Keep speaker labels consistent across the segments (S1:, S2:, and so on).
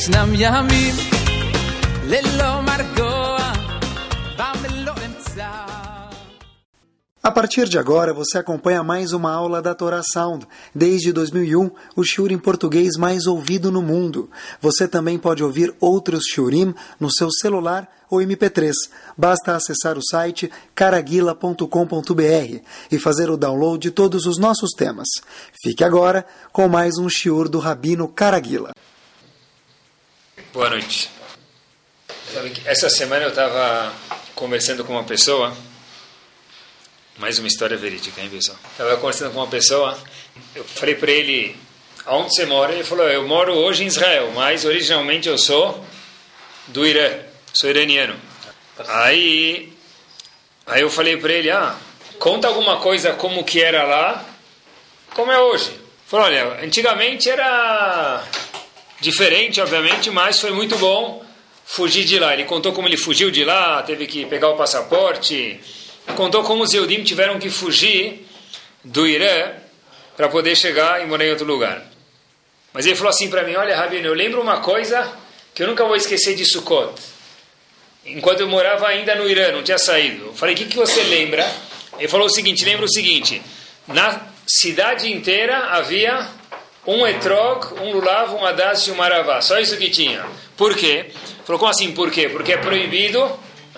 S1: ישנם ימים ללא מרגוע במלוא אמצע
S2: A partir de agora, você acompanha mais uma aula da Torá Sound. Desde 2001, o shiur em português mais ouvido no mundo. Você também pode ouvir outros shiurim no seu celular ou MP3. Basta acessar o site caraguila.com.br e fazer o download de todos os nossos temas. Fique agora com mais um shiur do Rabino Caraguila.
S3: Boa noite. Essa semana eu estava conversando com uma pessoa, mais uma história verídica, hein, pessoal? Estava conversando com uma pessoa, eu falei para ele, aonde você mora? Ele falou, eu moro hoje em Israel, mas originalmente eu sou do Irã, sou iraniano. Aí, aí eu falei para ele, ah, conta alguma coisa como que era lá, como é hoje. Ele falou, olha, antigamente era diferente, obviamente, mas foi muito bom fugir de lá. Ele contou como ele fugiu de lá, teve que pegar o passaporte, contou como os Eudim tiveram que fugir do Irã para poder chegar e morar em outro lugar. Mas ele falou assim para mim, olha, Rabino, eu lembro uma coisa que eu nunca vou esquecer de Sukkot. Enquanto eu morava ainda no Irã, não tinha saído. Eu falei, o que, que você lembra? Ele falou o seguinte, lembra o seguinte, na cidade inteira havia um etrog, um lulav, um hadas e um maravá. Só isso que tinha. Por quê? Falou, como assim por quê? Porque é proibido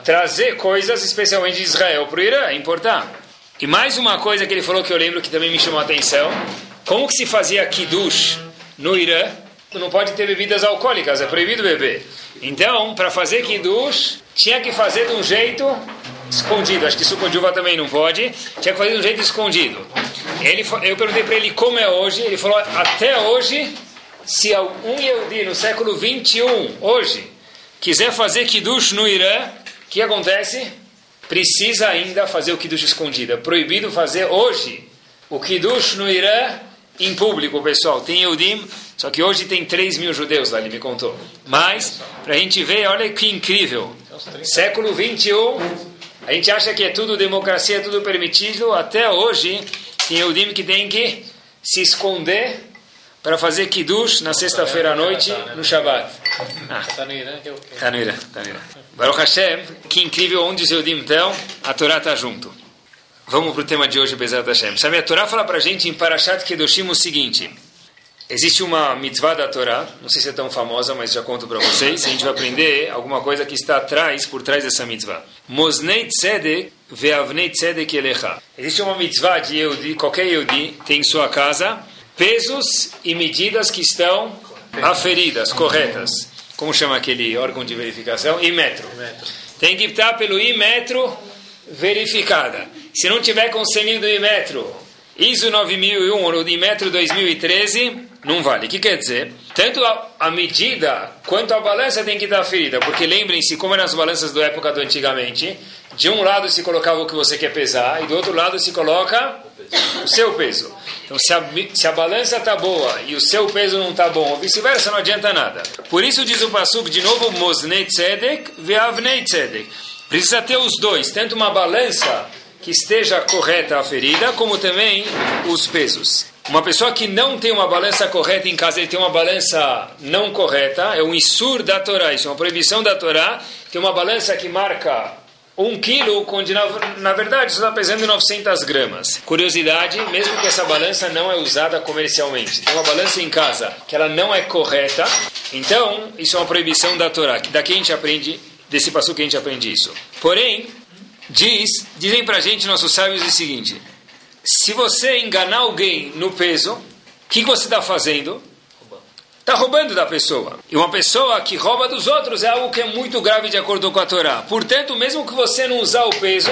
S3: trazer coisas, especialmente de Israel, para o Irã, importar. E mais uma coisa que ele falou que eu lembro que também me chamou a atenção. Como que se fazia kiddush no Irã? Não pode ter bebidas alcoólicas, é proibido beber. Então, para fazer kiddush, tinha que fazer de um jeito escondido. Acho que suco de uva também não pode. Tinha que fazer de um jeito escondido. Ele, eu perguntei para ele como é hoje. Ele falou: até hoje, se um Yehudi no século 21, hoje, quiser fazer Kiddush no Irã, o que acontece? Precisa ainda fazer o Kiddush escondido. É proibido fazer hoje o Kiddush no Irã em público, pessoal. Tem Yehudim, só que hoje tem 3 mil judeus lá, ele me contou. Mas, para a gente ver, olha que incrível. Século 21, a gente acha que é tudo democracia, tudo permitido. Até hoje, tem Eudim que tem que se esconder para fazer Kiddush na sexta-feira à noite, no Shabbat. Ah, Irã. Está no Irã. Baruch Hashem, que incrível onde os Eudim estão, a Torá está junto. Vamos para o tema de hoje, Bezerra Hashem. Sabe, a Torá fala para a gente em Parashat Kedoshim o seguinte... Existe uma mitzvah da Torá, não sei se é tão famosa, mas já conto para vocês. A gente vai aprender alguma coisa que está atrás, por trás dessa mitzvah. Mosnei tzedek Existe uma mitzvah de Yehudi, qualquer Yehudi tem em sua casa pesos e medidas que estão aferidas, corretas. Como chama aquele órgão de verificação? Imetro. Tem que estar pelo imetro verificada. Se não tiver com o selinho do imetro, ISO 9001 ou o imetro 2013, não vale. O que quer dizer? Tanto a, a, medida quanto a balança tem que estar ferida, porque lembrem-se como eram as balanças da época do antigamente. De um lado se colocava o que você quer pesar e do outro lado se coloca o seu peso. Então, se a, se a balança está boa e o seu peso não está bom, ou vice-versa, não adianta nada. Por isso diz o Pasuk de novo, Mosnei Tzedek ve'avnei Tzedek. Precisa ter os dois, tanto uma balança que esteja correta a ferida, como também os pesos. Uma pessoa que não tem uma balança correta em casa, ele tem uma balança não correta, é um isur da Torá, isso é uma proibição da Torá, tem uma balança que marca um quilo, onde na, na verdade está pesando 900 gramas. Curiosidade, mesmo que essa balança não é usada comercialmente, tem uma balança em casa que ela não é correta, então isso é uma proibição da Torá. Daqui a gente aprende, desse passo que a gente aprende isso. Porém, diz, dizem pra gente nossos sábios o seguinte, se você enganar alguém no peso, o que, você está fazendo? Está roubando da pessoa. E uma pessoa que rouba dos outros é algo que é muito grave de acordo com a Torá. Portanto, mesmo que você não usar o peso,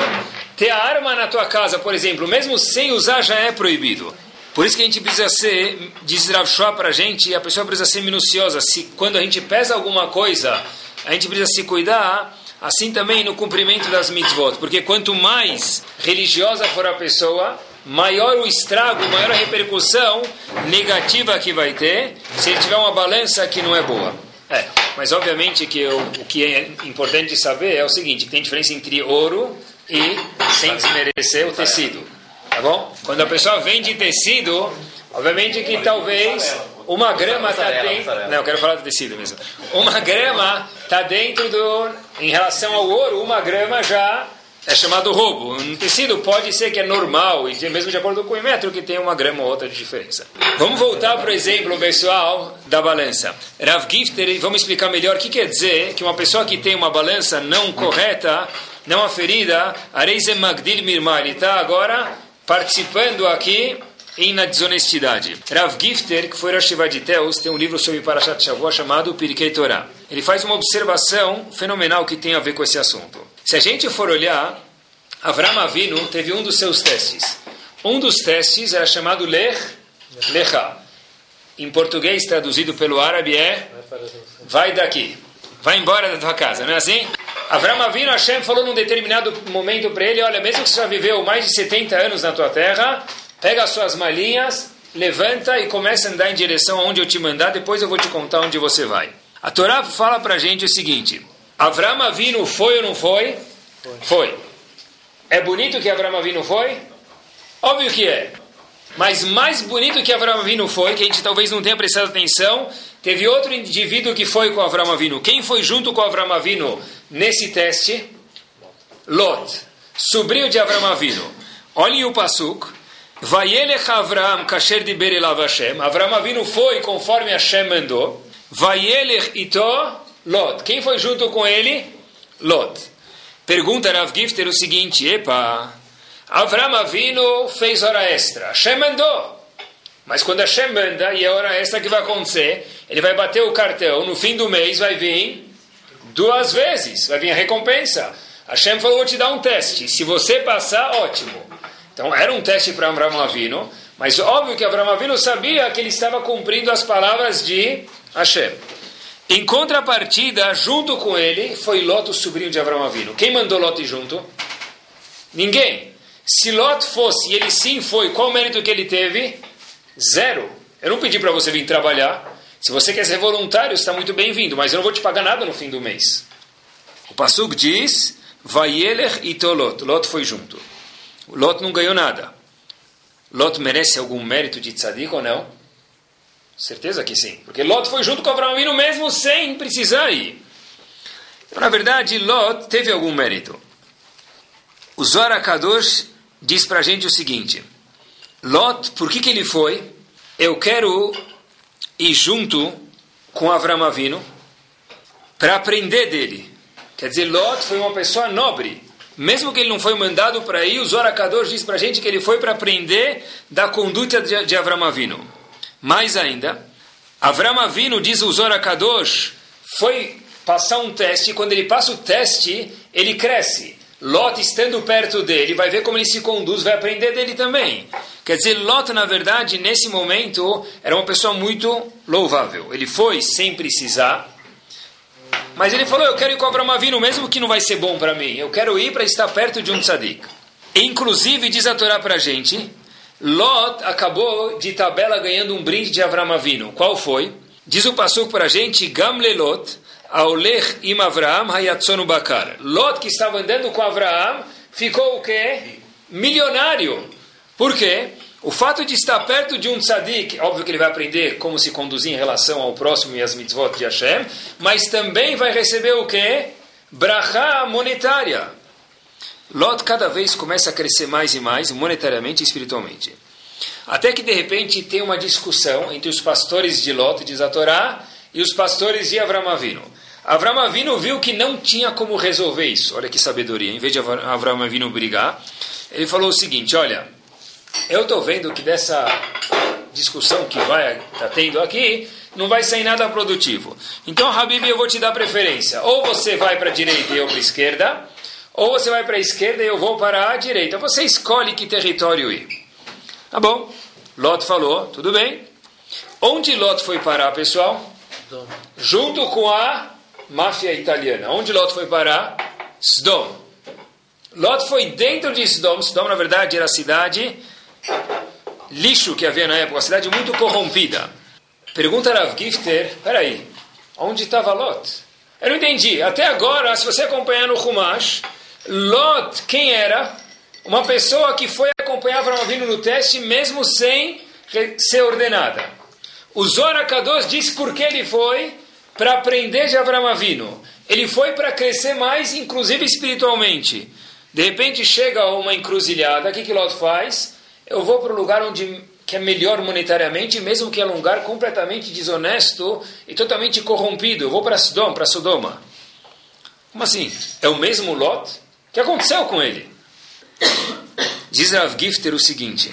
S3: ter a arma na tua casa, por exemplo, mesmo sem usar, já é proibido. Por isso que a gente precisa ser, diz Rav para a gente, a pessoa precisa ser minuciosa. Se quando a gente pesa alguma coisa, a gente precisa se cuidar, assim também no cumprimento das mitzvot. Porque quanto mais religiosa for a pessoa, maior o estrago, maior a repercussão negativa que vai ter se ele tiver uma balança que não é boa. É, mas obviamente que eu, o que é importante saber é o seguinte, tem diferença entre ouro e, sem desmerecer, o tecido. Tá bom? Quando a pessoa vende tecido, obviamente que talvez uma grama está dentro. Não, eu quero falar do tecido mesmo. Uma grama está dentro do. Em relação ao ouro, uma grama já é chamado roubo. Um tecido pode ser que é normal, e mesmo de acordo com o metro, que tem uma grama ou outra de diferença. Vamos voltar para o exemplo, pessoal, da balança. Rav Gifter, vamos explicar melhor o que quer dizer que uma pessoa que tem uma balança não correta, não aferida, Areise Magdil Mirma, ele está agora participando aqui em na desonestidade. Rav Gifter, que foi Rosh de tem um livro sobre Parashat Shavuot chamado Pirkei Torah. Ele faz uma observação fenomenal que tem a ver com esse assunto. Se a gente for olhar, Avram Avinu teve um dos seus testes. Um dos testes era chamado Lech Lecha. Em português, traduzido pelo árabe, é vai daqui, vai embora da tua casa, não é assim? Avram Avinu, Hashem falou num determinado momento para ele, olha, mesmo que você já viveu mais de 70 anos na tua terra, pega as suas malinhas, levanta e começa a andar em direção aonde eu te mandar, depois eu vou te contar onde você vai. A Torá fala para a gente o seguinte, Avram Avinu foi ou não foi? Foi. É bonito que Avram Avinu foi? Óbvio que é. Mas mais bonito que Avram Avinu foi, que a gente talvez não tenha prestado atenção, teve outro indivíduo que foi com Avram Avinu. Quem foi junto com Avram Avinu nesse teste? Lot, sobrinho de Avram Avinu. Olhem o Pasuk. Vayelech Avram kasher di berelav Hashem. Avram Avinu foi conforme Hashem mandou. Vayelech ito Lot. Quem foi junto com ele? Lot. Pergunta Rav Gifter o seguinte, epa, Avram Avinu fez hora extra, Hashem mandou. Mas quando Hashem manda, e é hora extra que vai acontecer, ele vai bater o cartão, no fim do mês vai vir duas vezes, vai vir a recompensa. Hashem falou, vou te dar um teste, se você passar, ótimo. Então era um teste para Avram Avinu, mas óbvio que Avram Avinu sabia que ele estava cumprindo as palavras de Hashem. Em contrapartida, junto com ele, foi Lot, o sobrinho de Avram Avinu. Quem mandou Lot junto? Ninguém. Se Lot fosse, e ele sim foi, qual o mérito que ele teve? Zero. Eu não pedi para você vir trabalhar. Se você quer ser voluntário, está muito bem-vindo, mas eu não vou te pagar nada no fim do mês. O Pasuk diz, Vayelech itolot. Lot foi junto. Lot não ganhou nada. Lot merece algum mérito de tzadik ou não? Certeza que sim. Porque Lot foi junto com Abraão Avinu mesmo sem precisar ir. Então, na verdade, Lot teve algum mérito. O Zohar Kadosh diz para a gente o seguinte. Lot, por que, que ele foi? Eu quero ir junto com Avram Avinu para aprender dele. Quer dizer, Lot foi uma pessoa nobre. Mesmo que ele não foi mandado para ir, o Zohar Kadosh diz para a gente que ele foi para aprender da conduta de, de Avram Avinu. Mais ainda, Avram Avinu, diz o Zohar Kadosh, foi passar um teste, quando ele passa o teste, ele cresce. Lot, estando perto dele, vai ver como ele se conduz, vai aprender dele também. Quer dizer, Lot, na verdade, nesse momento, era uma pessoa muito louvável. Ele foi sem precisar, mas ele falou, eu quero ir com Avram Avinu, mesmo que não vai ser bom para mim. Eu quero ir para estar perto de um tzadik. Inclusive, diz a Torá para a gente, Lot acabou de tabela ganhando um brinde de Avram Avinu. Qual foi? Diz o Pasuk para a gente, Gamlelot, Aulech im Avraham hayatzonu bakar. Lot, que estava andando com Avraham, ficou o quê? Milionário. Por quê? O fato de estar perto de um tzadik, óbvio que ele vai aprender como se conduzir em relação ao próximo e às mitzvot de Hashem, mas também vai receber o quê? Brachá monetária. Lot cada vez começa a crescer mais e mais, monetariamente e espiritualmente. Até que de repente tem uma discussão entre os pastores de Lot, diz a Torá, e os pastores de Avram Avinu. Avram Avinu viu que não tinha como resolver isso. Olha que sabedoria. Em vez de Avram Avinu brigar, ele falou o seguinte: Olha, eu estou vendo que dessa discussão que vai tá tendo aqui não vai sair nada produtivo. Então, Habib, eu vou te dar preferência. Ou você vai para a direita e eu para a esquerda, ou você vai para a esquerda e eu vou para a direita. Você escolhe que território ir. Tá bom. Lot falou, tudo bem. Onde Lot foi parar, pessoal? Junto com a máfia italiana. Onde Lot foi parar? Sdom. Lot foi dentro de Sdom. Sdom, na verdade, era a cidade lixo que havia na época, uma cidade muito corrompida. Pergunta Rav Gifter, peraí, onde estava Lot? Eu não entendi. Até agora, se você acompanhar no Humash, Lot, quem era? Uma pessoa que foi acompanhar Avram Avinu no teste, mesmo sem ser ordenada. O Zora Kadosh diz por que ele foi para aprender de Avram Avinu. Ele foi para crescer mais, inclusive espiritualmente. De repente chega uma encruzilhada, o que, que Lot faz? Eu vou para o lugar onde que é melhor monetariamente, mesmo que é um lugar completamente desonesto e totalmente corrompido. Eu vou para Sodom, para Sodoma. Como assim? É o mesmo Lot? O que aconteceu com ele? Diz Rav Gifter o seguinte: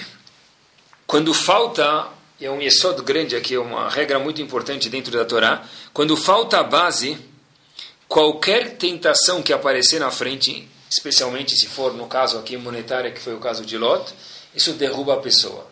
S3: quando falta, é um yesod grande aqui, é uma regra muito importante dentro da Torá, quando falta a base, qualquer tentação que aparecer na frente, especialmente se for no caso aqui monetário, que foi o caso de Lot, isso derruba a pessoa.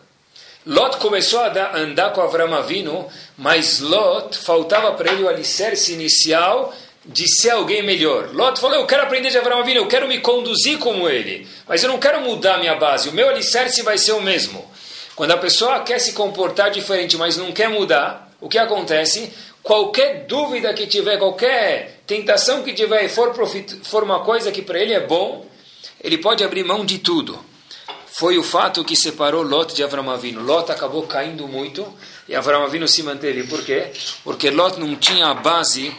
S3: Lot começou a andar com Avram Avinu, mas Lot faltava para ele o alicerce inicial de ser alguém melhor. Lot falou: Eu quero aprender de Avram Avinu, eu quero me conduzir como ele, mas eu não quero mudar minha base, o meu alicerce vai ser o mesmo. Quando a pessoa quer se comportar diferente, mas não quer mudar, o que acontece? Qualquer dúvida que tiver, qualquer tentação que tiver e for uma coisa que para ele é bom, ele pode abrir mão de tudo. Foi o fato que separou Lot de Avram Avinu. Lot acabou caindo muito e Avram Avinu se manteve. Por quê? Porque Lot não tinha a base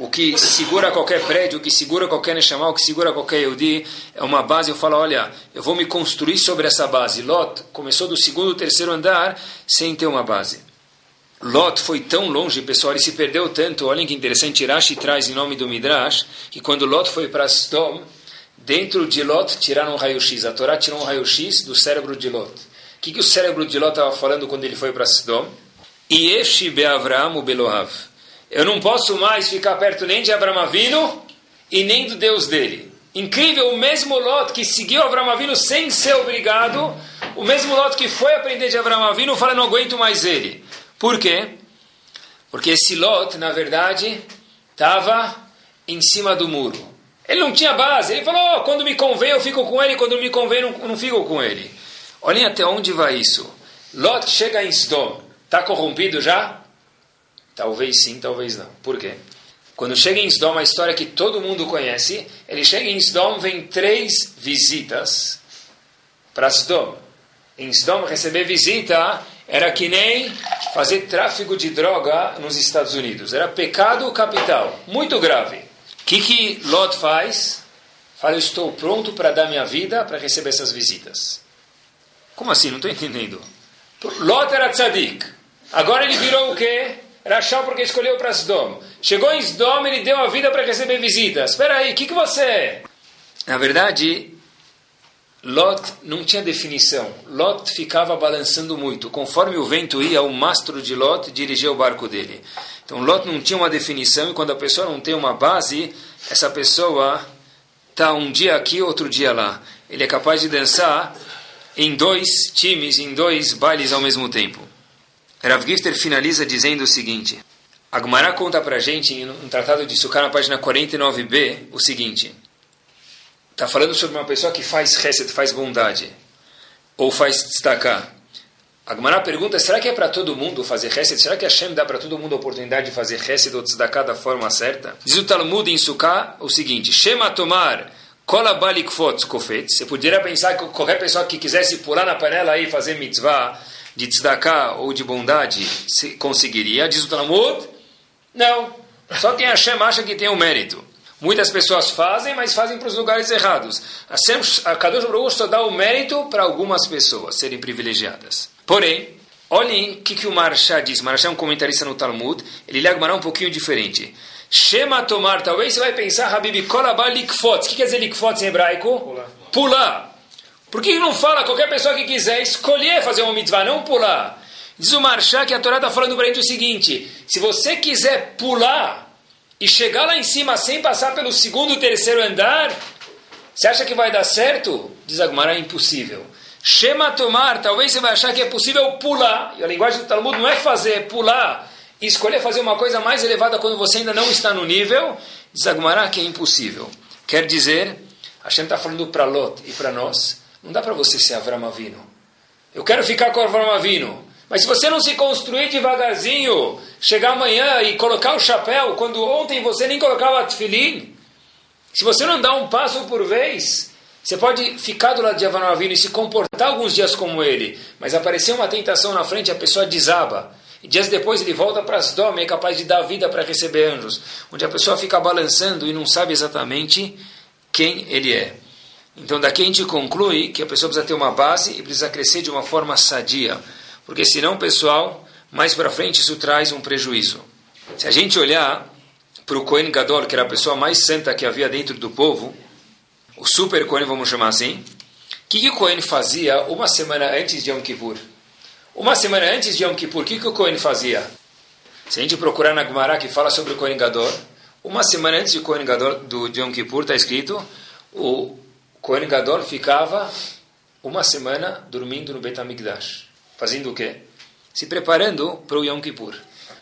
S3: o que segura qualquer prédio, o que segura qualquer Neshama, o que segura qualquer Yehudi, é uma base. Eu falo, olha, eu vou me construir sobre essa base. Lot começou do segundo, terceiro andar sem ter uma base. Lot foi tão longe, pessoal, ele se perdeu tanto. Olhem que interessante, Rashi traz em nome do Midrash, que quando Lot foi para Sodom, dentro de Lot tiraram um raio-x. A Torá tirou um raio-x do cérebro de Lot. O que, que o cérebro de Lot estava falando quando ele foi para Sodom? Yeshi be'avram belohav eu não posso mais ficar perto nem de Abraão Avino e nem do Deus dele. Incrível, o mesmo Lot que seguiu Abraão Avino sem ser obrigado, o mesmo Lot que foi aprender de Abraão Avino fala, não aguento mais ele. Por quê? Porque esse Lot, na verdade, estava em cima do muro. Ele não tinha base. Ele falou, oh, quando me convém eu fico com ele, quando me convém não, não fico com ele. Olhem até onde vai isso. Lot chega em Sdom. Está corrompido já? Talvez sim, talvez não. Por quê? Quando chega em Sdom, a história que todo mundo conhece, ele chega em Sdom, vem três visitas para Sdom. Em Sdom, receber visita era que nem fazer tráfico de droga nos Estados Unidos. Era pecado capital, muito grave. Que, que Lot faz? Fala, eu estou pronto para dar minha vida para receber essas visitas. Como assim? Não estou entendendo. Lot era tzadik. Agora ele virou o quê? Rachel porque escolheu para Sdom. Chegou em Sdom, ele deu a vida para receber visitas. Espera aí, o que, que você é? Na verdade, Lot não tinha definição. Lot ficava balançando muito. Conforme o vento ia, o mastro de Lot dirigia o barco dele. Então, Lot não tinha uma definição e quando a pessoa não tem uma base, essa pessoa está um dia aqui, outro dia lá. Ele é capaz de dançar em dois times, em dois bailes ao mesmo tempo. Rav Gifter finaliza dizendo o seguinte: Agmará conta para gente, em um tratado de Sukkah, na página 49b, o seguinte: está falando sobre uma pessoa que faz reset, faz bondade, ou faz destacar. Agmará pergunta: será que é para todo mundo fazer reset? Será que Hashem dá para todo mundo a oportunidade de fazer reset ou destacar da forma certa? Diz o Talmud em Sukkah o seguinte: Shema tomar. Kola balikfot kofet. Você poderia pensar que qualquer pessoa que quisesse pular na panela e fazer mitzvah de tzedakah ou de bondade conseguiria? Diz o Talmud, não. Só quem Hashem acha que tem o um mérito. Muitas pessoas fazem, mas fazem para os lugares errados. A Kadosh Baruch só dá o mérito para algumas pessoas serem privilegiadas. Porém, olhem o que, que o Marshá diz. Marshá é um comentarista no Talmud. Ele lê Agmará um pouquinho diferente. Shema tomar, talvez você vai pensar, Habib, kolabá likfot. O que quer dizer likfot em hebraico? Pular. Pular. Por que não fala qualquer pessoa que quiser escolher fazer uma mitzvah, não pular? Diz o Marchá que a Torá está falando para a gente o seguinte: se você quiser pular e chegar lá em cima sem passar pelo segundo e terceiro andar, você acha que vai dar certo? Diz Agmará, é impossível. Shema tomar, talvez você vai achar que é possível pular, e a linguagem do Talmud não é fazer, é pular, e escolher fazer uma coisa mais elevada quando você ainda não está no nível, diz Agmará que é impossível. Quer dizer, Hashem está falando para Lot e para nós, não dá para você ser Avram Avino. Eu quero ficar com Avram Avino. Mas se você não se construir devagarzinho, chegar amanhã e colocar o chapéu, quando ontem você nem colocava tefilim, se você não dá um passo por vez, você pode ficar do lado de Avram Avino e se comportar alguns dias como ele, mas aparecer uma tentação na frente, a pessoa desaba. E dias depois ele volta para as dom e é capaz de dar vida para receber anjos. Onde a pessoa fica balançando e não sabe exatamente quem ele é. Então daqui a gente conclui que a pessoa precisa ter uma base e precisa crescer de uma forma sadia. Porque senão, pessoal, mais para frente isso traz um prejuízo. Se a gente olhar para o Kohen Gadol, que era a pessoa mais santa que havia dentro do povo, o super Kohen, vamos chamar assim, o que, que o Kohen fazia uma semana antes de Yom Kippur? Uma semana antes de Yom Kippur, o que, que o Kohen fazia? Se a gente procurar na Gemara que fala sobre o Kohen Gadol, uma semana antes de Kohen Gadol, do Yom Kippur, está escrito, o Kohen Gadol ficava uma semana dormindo no Bet HaMikdash. Fazendo o quê? Se preparando para o Yom Kippur.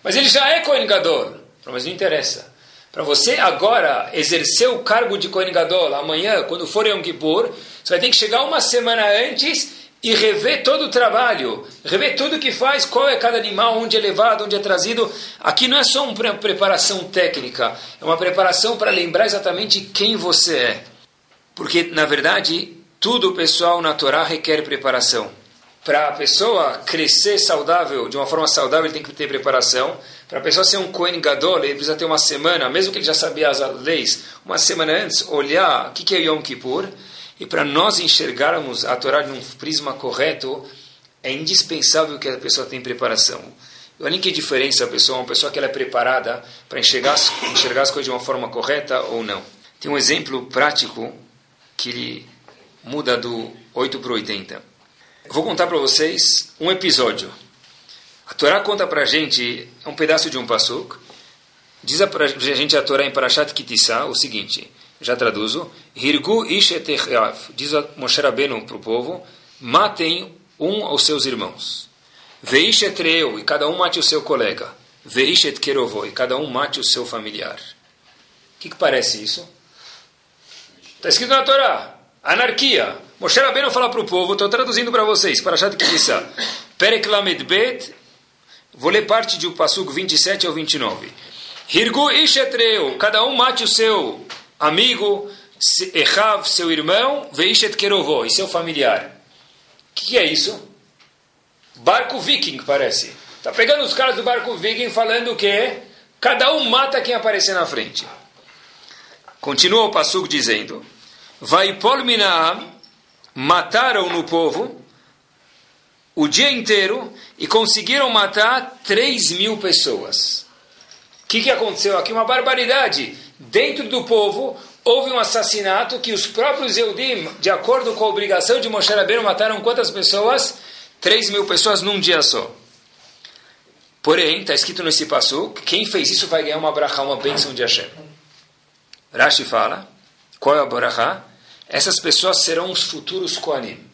S3: Mas ele já é Kohen Gadol. Mas não interessa. Para você agora exercer o cargo de Kohen amanhã, quando for Yom Kippur, você vai ter que chegar uma semana antes e rever todo o trabalho, rever tudo que faz, qual é cada animal, onde é levado, onde é trazido. Aqui não é só uma preparação técnica, é uma preparação para lembrar exatamente quem você é. Porque, na verdade, tudo pessoal na Torá requer preparação. Para a pessoa crescer saudável, de uma forma saudável, ele tem que ter preparação. Para a pessoa ser um Kohen Gadol, ele precisa ter uma semana, mesmo que ele já sabia as leis, uma semana antes, olhar o que é Yom Kippur. E para nós enxergarmos a Torá de um prisma correto, é indispensável que a pessoa tenha preparação. Olha que diferença a pessoa, uma pessoa que ela é preparada para enxergar, enxergar as coisas de uma forma correta ou não. Tem um exemplo prático que ele muda do 8 para o 80. Eu vou contar para vocês um episódio. A Torá conta para a gente, é um pedaço de um pasuk, diz a, a gente a Torá em Parashat Kitissa o seguinte, já traduzo, Hirgu ishetechav, diz a Moshe Rabbeinu para o povo, matem um aos seus irmãos. Veishet reu, e cada um mate o seu colega. Veishet kerovo, e cada um mate o seu familiar. O que, que parece isso? Está escrito na Torá, anarquia. Moshe Rabbeinu fala para o povo, estou traduzindo para vocês, Parashat Kitissa, Perek Bet, Vou ler parte do Passuco 27 ao 29. Hirgu ishetreu, cada um mate o seu amigo, Echav, seu irmão, Veishet kerovó, e seu familiar. O que, que é isso? Barco viking, parece. Está pegando os caras do barco viking falando que cada um mata quem aparecer na frente. Continua o Passuco dizendo: Vai polminaam, mataram no povo, o dia inteiro e conseguiram matar 3 mil pessoas. O que, que aconteceu aqui? Uma barbaridade. Dentro do povo houve um assassinato que os próprios Eudim, de acordo com a obrigação de Moshe Rabbeinu, mataram quantas pessoas? 3 mil pessoas num dia só. Porém, está escrito nesse passo, quem fez isso vai ganhar uma brachá, uma bênção de Hashem. Rashi fala, qual é a brachá? Essas pessoas serão os futuros Koanim.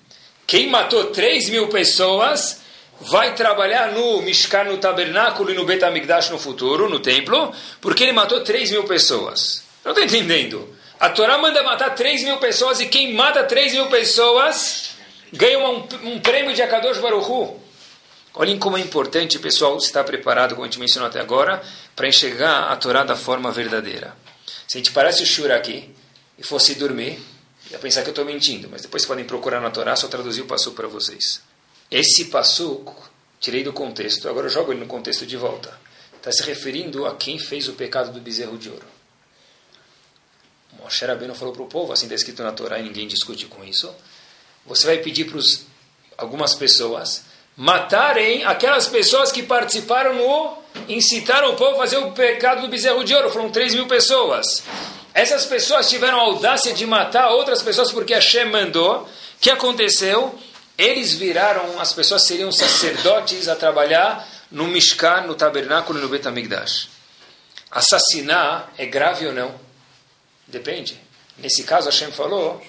S3: Quem matou 3 mil pessoas vai trabalhar no Mishkan, no tabernáculo e no Betamigdash no futuro, no templo, porque ele matou 3 mil pessoas. Não estou entendendo. A Torá manda matar 3 mil pessoas e quem mata 3 mil pessoas ganha um, um prêmio de Akadosh Baruchu. Olhem como é importante, pessoal, estar preparado, como a gente mencionou até agora, para enxergar a Torá da forma verdadeira. Se a gente parasse o shur aqui e fosse dormir, ia pensar que eu estou mentindo, mas depois podem procurar na Torá, só traduzir o passo para vocês. Esse passo, tirei do contexto, agora eu jogo ele no contexto de volta. Está se referindo a quem fez o pecado do bezerro de ouro. Moshe Rabbeinu falou para o povo, assim está escrito na Torá e ninguém discute com isso. Você vai pedir para algumas pessoas matarem aquelas pessoas que participaram no incitaram o povo a fazer o pecado do bezerro de ouro. Foram 3 mil pessoas. Essas pessoas tiveram a audácia de matar outras pessoas porque Hashem mandou. O que aconteceu? Eles viraram, as pessoas seriam sacerdotes a trabalhar no Mishkan, no tabernáculo e no Betamigdash. Assassinar é grave ou não? Depende. Nesse caso, Hashem falou: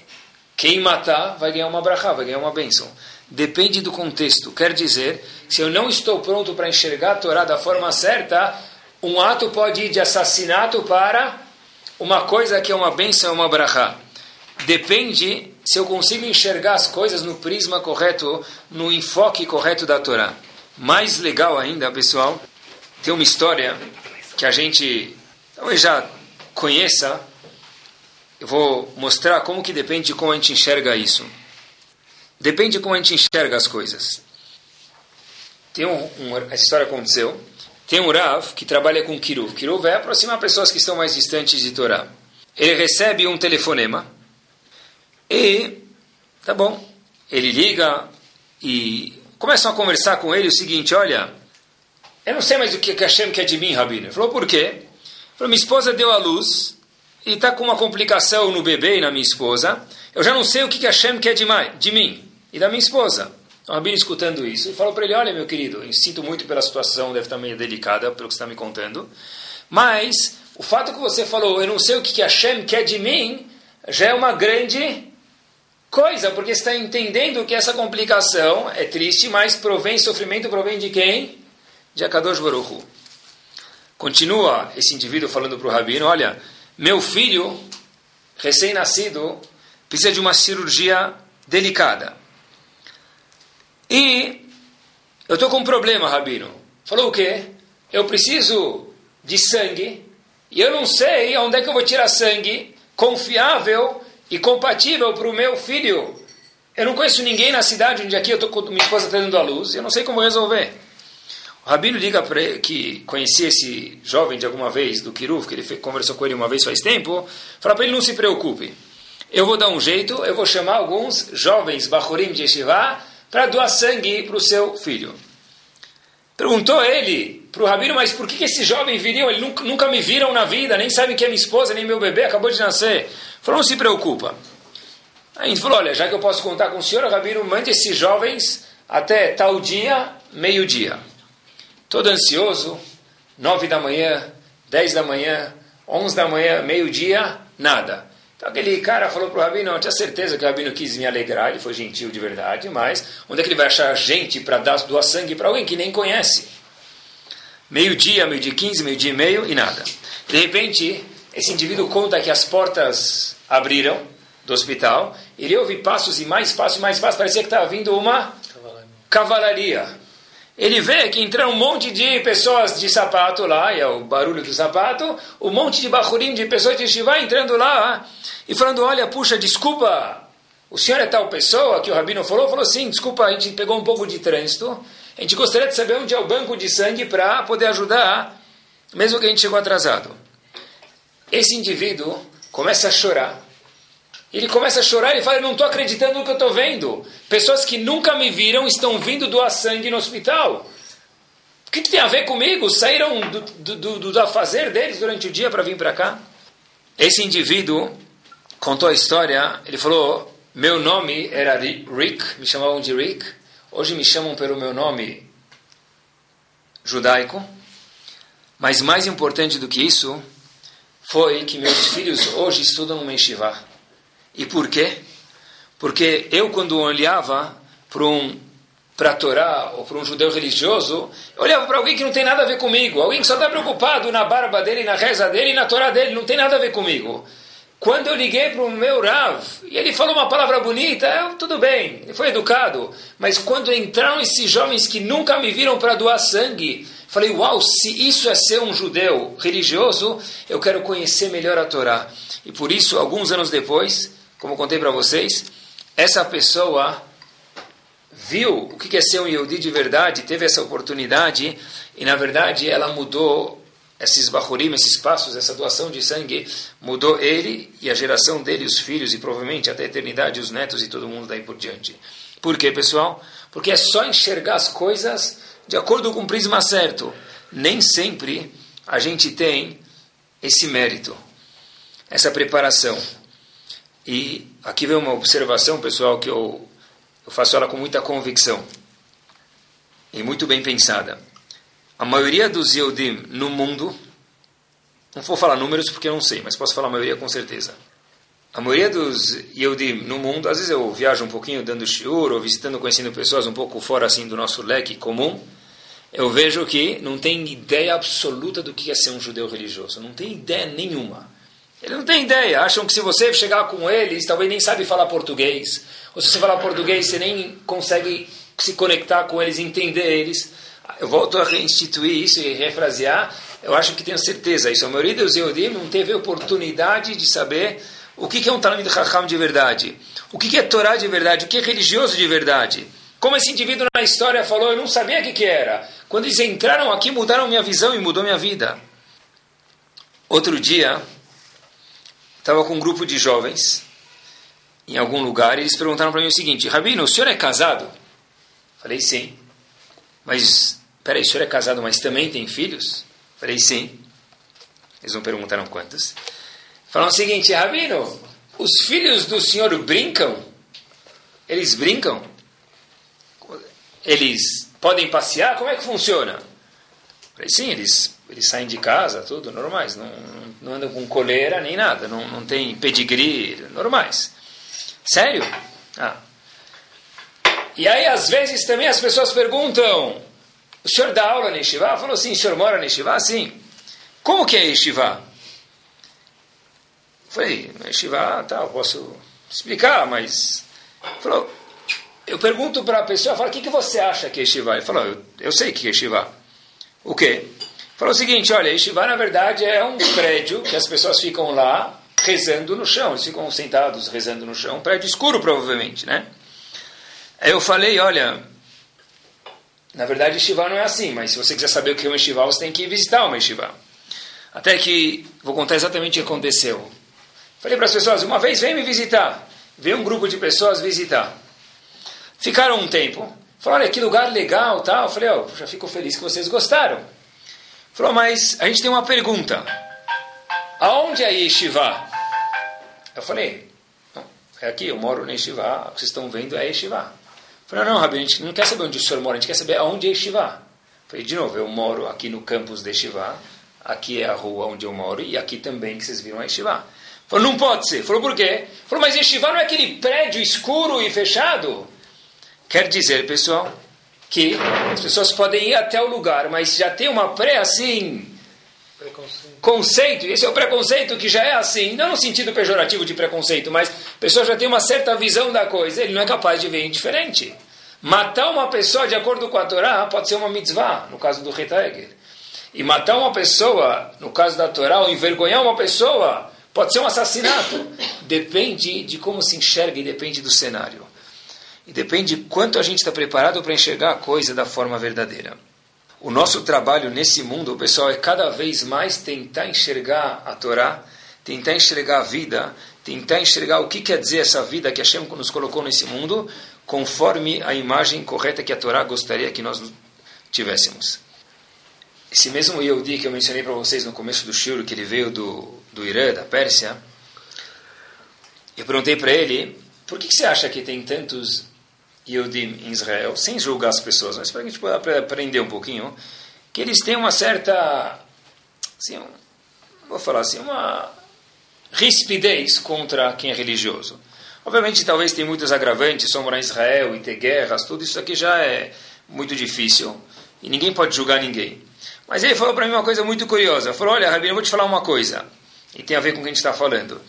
S3: quem matar vai ganhar uma brachá, vai ganhar uma bênção. Depende do contexto. Quer dizer, se eu não estou pronto para enxergar a Torá da forma certa, um ato pode ir de assassinato para uma coisa que é uma bênção, uma brachá. Depende se eu consigo enxergar as coisas no prisma correto, no enfoque correto da Torá. Mais legal ainda, pessoal, tem uma história que a gente talvez já conheça. Eu vou mostrar como que depende de como a gente enxerga isso. Depende de como a gente enxerga as coisas. tem um, um, essa história aconteceu. Tem um Rav que trabalha com Kiruv. Kiruv é aproximar pessoas que estão mais distantes de Torá. Ele recebe um telefonema e, tá bom, ele liga e começam a conversar com ele o seguinte, olha, eu não sei mais o que Hashem quer de mim, Rabino. Ele falou, por quê? Ele falou, minha esposa deu à luz e está com uma complicação no bebê e na minha esposa. Eu já não sei o que Hashem quer de, de mim e da minha esposa. O Rabino escutando isso, falou para ele, olha meu querido, eu sinto muito pela situação, deve estar meio delicada pelo que você está me contando, mas o fato que você falou, eu não sei o que Hashem quer de mim, já é uma grande coisa, porque está entendendo que essa complicação é triste, mas provém, sofrimento provém de quem? De Akadosh Baruch Continua esse indivíduo falando para o Rabino, olha, meu filho, recém-nascido, precisa de uma cirurgia delicada. E eu estou com um problema, Rabino. Falou o quê? Eu preciso de sangue e eu não sei onde é que eu vou tirar sangue confiável e compatível para o meu filho. Eu não conheço ninguém na cidade onde aqui eu tô, minha esposa está dando a luz. Eu não sei como resolver. O Rabino liga para que conhecia esse jovem de alguma vez, do Kiruf, que ele conversou com ele uma vez faz tempo, fala para ele não se preocupe. Eu vou dar um jeito, eu vou chamar alguns jovens Bahurim de Yeshiva para doar sangue para o seu filho. Perguntou ele para o Rabino, mas por que, esses jovens viriam? Eles nunca, nunca me viram na vida, nem sabem que é minha esposa, nem meu bebê, acabou de nascer. Falou, não se preocupa. Aí gente falou, olha, já que eu posso contar com o senhor, Rabino, mande esses jovens até tal dia, meio-dia. Todo ansioso, nove da manhã, dez da manhã, onze da manhã, meio-dia, nada. Então aquele cara falou para o Rabino, eu tinha certeza que o Rabino quis me alegrar, ele foi gentil de verdade, mas onde é que ele vai achar gente para dar doar sangue para alguém que nem conhece? Meio-dia, meio-dia quinze, meio-dia e meio e nada. De repente, esse indivíduo conta que as portas abriram do hospital, ele ouve passos e mais passos e mais passos, parecia que estava vindo uma cavalaria ele vê que entraram um monte de pessoas de sapato lá, e é o barulho do sapato, um monte de bajurim, de pessoas de Shiva entrando lá, e falando, olha, puxa, desculpa, o senhor é tal pessoa que o Rabino falou? Falou, sim, desculpa, a gente pegou um pouco de trânsito, a gente gostaria de saber onde é o banco de sangue para poder ajudar, mesmo que a gente chegou atrasado. Esse indivíduo começa a chorar, ele começa a chorar e fala: Eu não estou acreditando no que eu estou vendo. Pessoas que nunca me viram estão vindo doar sangue no hospital. O que, que tem a ver comigo? Saíram do, do, do, do afazer deles durante o dia para vir para cá? Esse indivíduo contou a história. Ele falou: Meu nome era Rick, me chamavam de Rick. Hoje me chamam pelo meu nome judaico. Mas mais importante do que isso foi que meus filhos hoje estudam no Yeshiva. E por quê? Porque eu, quando olhava para um para a Torá ou para um judeu religioso, eu olhava para alguém que não tem nada a ver comigo, alguém que só está preocupado na barba dele, na reza dele na Torá dele, não tem nada a ver comigo. Quando eu liguei para o meu Rav, e ele falou uma palavra bonita, eu, tudo bem, ele foi educado. Mas quando entraram esses jovens que nunca me viram para doar sangue, falei, uau, se isso é ser um judeu religioso, eu quero conhecer melhor a Torá. E por isso, alguns anos depois, como contei para vocês, essa pessoa viu o que é ser um Yehudi de verdade, teve essa oportunidade, e na verdade ela mudou esses bahurim, esses passos, essa doação de sangue, mudou ele e a geração dele, os filhos, e provavelmente até a eternidade, os netos e todo mundo daí por diante. Por quê, pessoal? Porque é só enxergar as coisas de acordo com o prisma certo. Nem sempre a gente tem esse mérito, essa preparação. E aqui vem uma observação, pessoal, que eu, eu faço ela com muita convicção e muito bem pensada. A maioria dos Yehudim no mundo, não vou falar números porque eu não sei, mas posso falar a maioria com certeza. A maioria dos Yehudim no mundo, às vezes eu viajo um pouquinho dando shiur ou visitando, conhecendo pessoas um pouco fora assim do nosso leque comum, eu vejo que não tem ideia absoluta do que é ser um judeu religioso. Não tem ideia nenhuma. Ele não tem ideia. Acham que se você chegar com eles, talvez nem sabe falar português. Ou se você falar português, você nem consegue se conectar com eles, entender eles. Eu volto a reinstituir isso e refrasear. Eu acho que tenho certeza isso. A maioria dos Yehudim não teve oportunidade de saber o que é um Talmud Chacham de verdade. O que é Torá de verdade. O que é religioso de verdade. Como esse indivíduo na história falou, eu não sabia o que, que era. Quando eles entraram aqui, mudaram minha visão e mudou minha vida. Outro dia, estava com um grupo de jovens em algum lugar e eles perguntaram para mim o seguinte: Rabino, o senhor é casado? Falei sim. Mas, peraí, o senhor é casado, mas também tem filhos? Falei sim. Eles não perguntaram quantos. Falaram o seguinte: Rabino, os filhos do senhor brincam? Eles brincam? Eles podem passear? Como é que funciona? Falei, sim, eles, eles saem de casa, tudo normais, não, não andam com coleira nem nada, não, não tem pedigree, normais. Sério? Ah. E aí, às vezes, também as pessoas perguntam, o senhor dá aula na Yeshiva? Falou, sim, o senhor mora na Yeshiva? Sim. Como que é Yeshiva? Falei, Yeshiva, tá, eu posso explicar, mas... Falou, eu pergunto para a pessoa, fala, o que, que você acha que é Yeshiva? Ele falou, eu, eu sei que é Yeshiva. O quê? Falou o seguinte, olha, Yeshiva na verdade é um prédio que as pessoas ficam lá rezando no chão, eles ficam sentados rezando no chão, um prédio escuro provavelmente, né? Aí eu falei, olha, na verdade Yeshiva não é assim, mas se você quiser saber o que é uma Yeshiva, você tem que visitar uma Yeshiva. Até que, vou contar exatamente o que aconteceu. Falei para as pessoas, uma vez vem me visitar. Veio um grupo de pessoas visitar. Ficaram um tempo. Falaram, olha, que lugar legal, tal. Eu falei, oh, já fico feliz que vocês gostaram. Falou, mas a gente tem uma pergunta. Aonde é Yeshiva? Eu falei, é aqui, eu moro na Yeshiva, o que vocês estão vendo é Yeshiva. Eu falei, não, Rabi, a gente não quer saber onde o senhor mora, a gente quer saber aonde é Yeshiva. Eu falei, de novo, eu moro aqui no campus de Yeshiva, aqui é a rua onde eu moro, e aqui também que vocês viram a Yeshiva. Falou, não pode ser. Falou, por quê? Falou, mas Yeshiva não é aquele prédio escuro e fechado? Quer dizer, pessoal, que as pessoas podem ir até o lugar, mas já tem uma pré assim. Preconceito. Conceito, esse é o preconceito que já é assim, não no sentido pejorativo de preconceito, mas a pessoa já tem uma certa visão da coisa, ele não é capaz de ver indiferente. Matar uma pessoa de acordo com a Torá pode ser uma mitzvah, no caso do Retaeger. E matar uma pessoa, no caso da Torá, ou envergonhar uma pessoa, pode ser um assassinato. Depende de como se enxerga e depende do cenário. E depende de quanto a gente está preparado para enxergar a coisa da forma verdadeira. O nosso trabalho nesse mundo, pessoal, é cada vez mais tentar enxergar a Torá, tentar enxergar a vida, tentar enxergar o que quer dizer essa vida que Hashem nos colocou nesse mundo, conforme a imagem correta que a Torá gostaria que nós tivéssemos. Esse mesmo Yehudi que eu mencionei para vocês no começo do Shur, que ele veio do, do Irã, da Pérsia, eu perguntei para ele, por que, que você acha que tem tantos Yehudim em Israel, sem julgar as pessoas, mas para a gente possa aprender um pouquinho, que eles têm uma certa, assim, um, vou falar assim, uma rispidez contra quem é religioso. Obviamente, talvez tem muitos agravantes, só morar em Israel e ter guerras, tudo isso aqui já é muito difícil. E ninguém pode julgar ninguém. Mas ele falou para mim uma coisa muito curiosa. Ele falou, olha, Rabino, eu vou te falar uma coisa. E tem a ver com o que a gente está falando.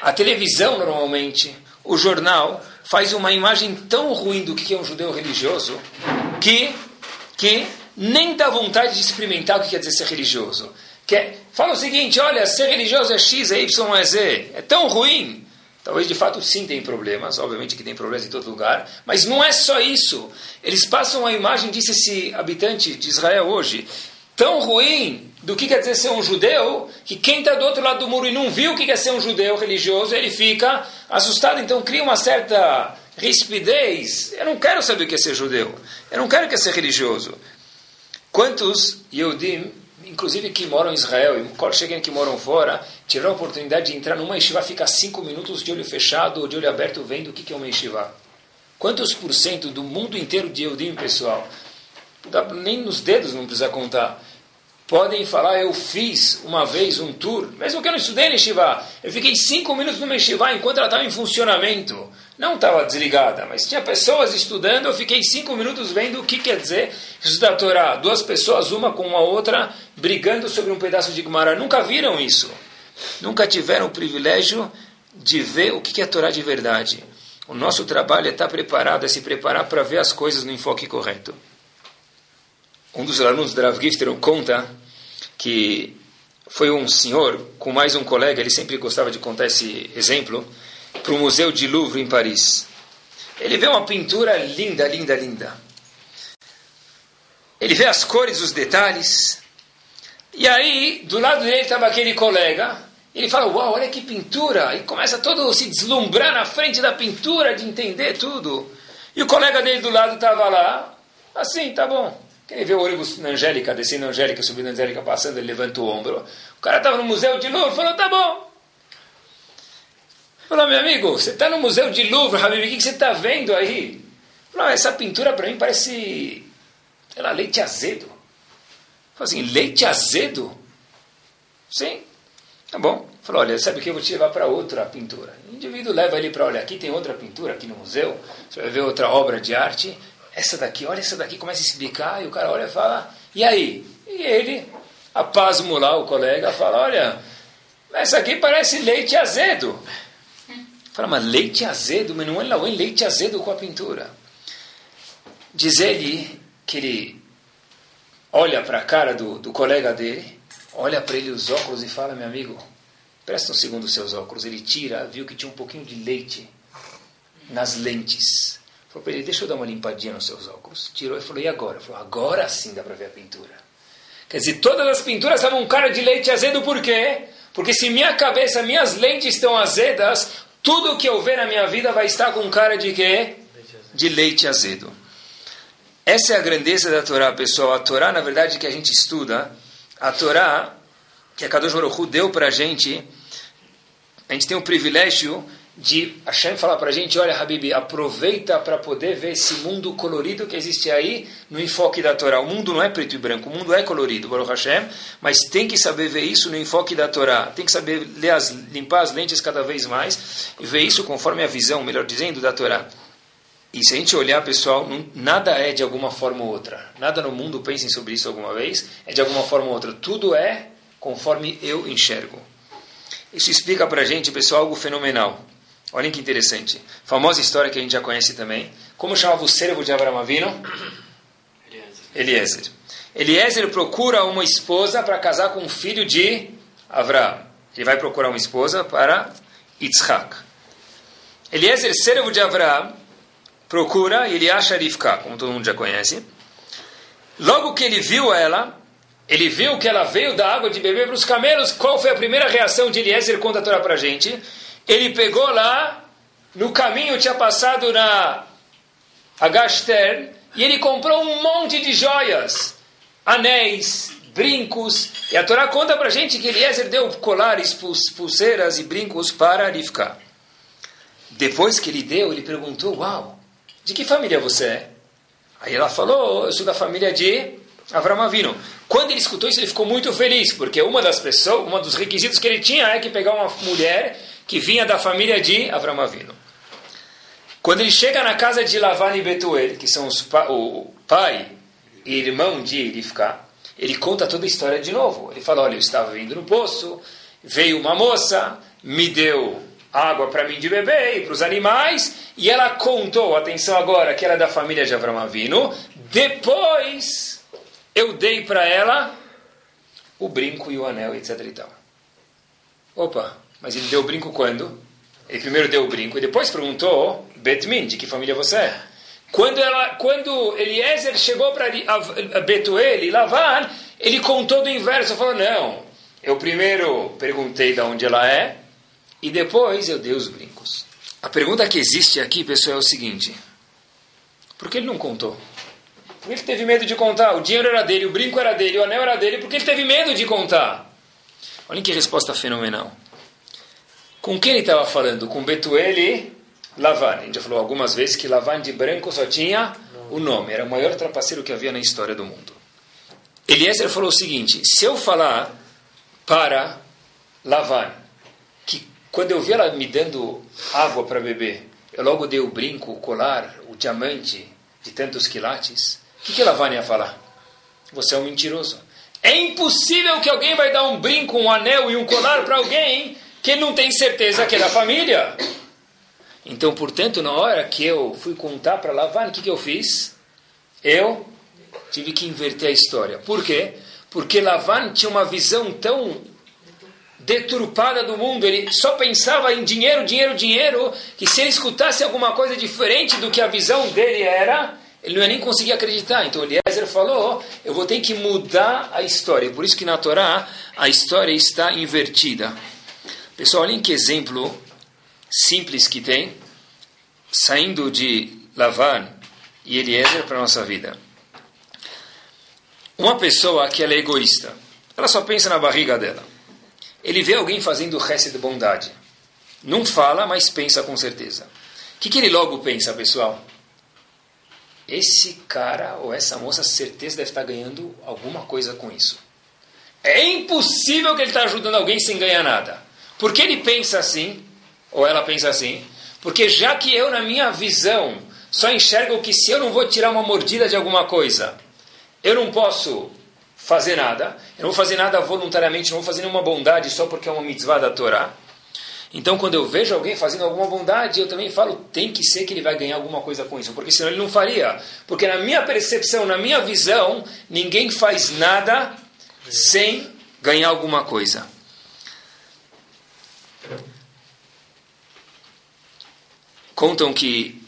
S3: A televisão, normalmente, o jornal, faz uma imagem tão ruim do que é um judeu religioso que, que nem dá vontade de experimentar o que quer dizer ser religioso. Que é, fala o seguinte, olha, ser religioso é X, é Y, é Z. É tão ruim. Talvez de fato sim tem problemas, obviamente que tem problemas em todo lugar, mas não é só isso. Eles passam a imagem, disse esse habitante de Israel hoje, tão ruim do que quer dizer ser um judeu, que quem está do outro lado do muro e não viu o que quer ser um judeu religioso, ele fica assustado, então cria uma certa rispidez. Eu não quero saber o que é ser judeu, eu não quero que é ser religioso. Quantos Yehudim, inclusive que moram em Israel e cheguem que moram fora, tiveram a oportunidade de entrar numa yeshiva, ficar cinco minutos de olho fechado ou de olho aberto vendo o que é uma yeshiva? Quantos por cento do mundo inteiro de Yehudim, pessoal? Nem nos dedos não precisa contar podem falar, eu fiz uma vez um tour, mesmo que eu não estudei no Shiva, eu fiquei cinco minutos no Shiva enquanto ela estava em funcionamento. Não estava desligada, mas tinha pessoas estudando, eu fiquei cinco minutos vendo o que quer dizer estudar a Torá. Duas pessoas, uma com a outra, brigando sobre um pedaço de Gemara. Nunca viram isso. Nunca tiveram o privilégio de ver o que é a Torá de verdade. O nosso trabalho é estar preparado, é se preparar para ver as coisas no enfoque correto um dos alunos da Rav Gifter conta que foi um senhor com mais um colega, ele sempre gostava de contar esse exemplo, para o Museu de Louvre em Paris. ele vê uma pintura linda, linda, linda. Ele vê as cores, os detalhes. E aí, do lado dele estava aquele colega. Ele fala, uau, olha que pintura. E começa todo a se deslumbrar na frente da pintura, de entender tudo. E o colega dele do lado estava lá. Assim, tá bom. Quem vê o ônibus na Angélica, descendo na Angélica, subindo na Angélica, passando, ele levanta o ombro. O cara estava no Museu de Louvre, falou, tá bom. Falou, meu amigo, você está no Museu de Louvre, Habib, o que, que você está vendo aí? Falou, essa pintura para mim parece, sei lá, leite azedo. Falou assim, leite azedo? Sim. Tá bom. Falou, olha, sabe o que? Eu vou te levar para outra pintura. O indivíduo leva ele para, olha, aqui tem outra pintura, aqui no museu. Você vai ver outra obra de arte. Essa daqui, olha essa daqui, começa a explicar. E o cara olha e fala, e aí? E ele, apasmo lá, o colega, fala, olha, essa aqui parece leite azedo. Fala, mas leite azedo, mas não é lá, leite azedo com a pintura. Diz ele que ele olha para a cara do, do colega dele, olha para ele os óculos e fala, meu amigo, presta um segundo os seus óculos. Ele tira, viu que tinha um pouquinho de leite nas lentes. Falou para ele, deixa eu dar uma limpadinha nos seus óculos. Tirou e falou, e agora? Falou, agora sim dá para ver a pintura. Quer dizer, todas as pinturas estavam um cara de leite azedo, por quê? Porque se minha cabeça, minhas lentes estão azedas, tudo que eu ver na minha vida vai estar com cara de quê? De leite azedo. Essa é a grandeza da Torá, pessoal. A Torá, na verdade, que a gente estuda, a Torá que a Kadosh Baruch Hu deu para a gente, a gente tem o privilégio de Hashem falar para a gente, olha, Habib, aproveita para poder ver esse mundo colorido que existe aí no enfoque da Torá. O mundo não é preto e branco, o mundo é colorido, Baruch Hashem, mas tem que saber ver isso no enfoque da Torá. Tem que saber as, limpar as lentes cada vez mais e ver isso conforme a visão, melhor dizendo, da Torá. E se a gente olhar, pessoal, nada é de alguma forma ou outra. Nada no mundo, pensem sobre isso alguma vez, é de alguma forma ou outra. Tudo é conforme eu enxergo. Isso explica para a gente, pessoal, algo fenomenal. Olhem que interessante. Famosa história que a gente já conhece também. Como chamava o servo de Abraão Avino? Eliezer. Eliezer procura uma esposa para casar com um filho de Abraão. Ele vai procurar uma esposa para Yitzhak. Eliezer, servo de Abraão, procura e ele acha Rivka, como todo mundo já conhece. Logo que ele viu ela, ele viu que ela veio da água de beber para os camelos. Qual foi a primeira reação de Eliezer? Conta a Torá para a gente. Ele pegou lá, no caminho tinha passado na Agashter, e ele comprou um monte de joias, anéis, brincos. E a Torá conta para gente que Eliezer deu colares, pulseiras e brincos para Rivka. Depois que ele deu, ele perguntou, uau, de que família você é? Aí ela falou, eu sou da família de Avram Avinu. Quando ele escutou isso, ele ficou muito feliz, porque uma das pessoas, um dos requisitos que ele tinha é que pegar uma mulher que vinha da família de Avram Avinu. Quando ele chega na casa de Lavan e Betuel, que são pa o pai e irmão de Rivka, ele conta toda a história de novo. Ele fala, olha, eu estava vindo no poço, veio uma moça, me deu água para mim de beber e para os animais, e ela contou, atenção agora, que era da família de Avram Avinu, depois eu dei para ela o brinco e o anel, etc e tal. Opa, mas ele deu o brinco quando? Ele primeiro deu o brinco e depois perguntou, Betmin, de que família você é? Quando, ela, quando Eliezer chegou para Betuel e Lavan, ele contou do inverso, falou, não, eu primeiro perguntei de onde ela é e depois eu dei os brincos. A pergunta que existe aqui, pessoal, é o seguinte, por que ele não contou? Por que ele teve medo de contar? O dinheiro era dele, o brinco era dele, o anel era dele, porque ele teve medo de contar? Olhem que resposta fenomenal. Com quem ele estava falando? Com Betuel e Lavan. A gente já falou algumas vezes que Lavan de branco só tinha o nome. Era o maior trapaceiro que havia na história do mundo. Eliezer falou o seguinte: se eu falar para Lavan que quando eu vi ela me dando água para beber, eu logo dei o brinco, o colar, o diamante de tantos quilates, o que, que Lavan ia falar? Você é um mentiroso. É impossível que alguém vai dar um brinco, um anel e um colar para alguém que ele não tem certeza que é da família. Então, portanto, na hora que eu fui contar para Lavan, o que, que eu fiz? Eu tive que inverter a história. Por quê? Porque Lavan tinha uma visão tão deturpada do mundo, ele só pensava em dinheiro, dinheiro, dinheiro, que se ele escutasse alguma coisa diferente do que a visão dele era, ele não ia nem conseguir acreditar. Então Eliezer falou, eu vou ter que mudar a história. Por isso que na Torá a história está invertida. Pessoal, olhem que exemplo simples que tem, saindo de Lavan e Eliezer para a nossa vida. Uma pessoa que ela é egoísta, ela só pensa na barriga dela. Ele vê alguém fazendo resto de bondade. Não fala, mas pensa com certeza. O que, que ele logo pensa, pessoal? Esse cara ou essa moça, certeza deve estar ganhando alguma coisa com isso. É impossível que ele está ajudando alguém sem ganhar nada. Por que ele pensa assim? Ou ela pensa assim? Porque já que eu, na minha visão, só enxergo que se eu não vou tirar uma mordida de alguma coisa, eu não posso fazer nada, eu não vou fazer nada voluntariamente, não vou fazer nenhuma bondade só porque é uma mitzvah da Torá. Então, quando eu vejo alguém fazendo alguma bondade, eu também falo, tem que ser que ele vai ganhar alguma coisa com isso, porque senão ele não faria. Porque na minha percepção, na minha visão, ninguém faz nada sem ganhar alguma coisa. Contam que,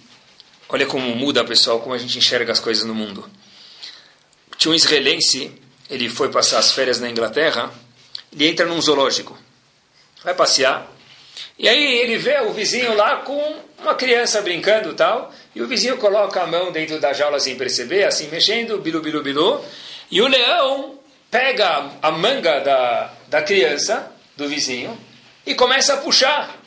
S3: olha como muda, pessoal, como a gente enxerga as coisas no mundo. Tinha um israelense, ele foi passar as férias na Inglaterra, ele entra num zoológico, vai passear, e aí ele vê o vizinho lá com uma criança brincando tal, e o vizinho coloca a mão dentro da jaula sem perceber, assim mexendo, bilu, bilu, bilu, e o leão pega a manga da, da criança, do vizinho, e começa a puxar.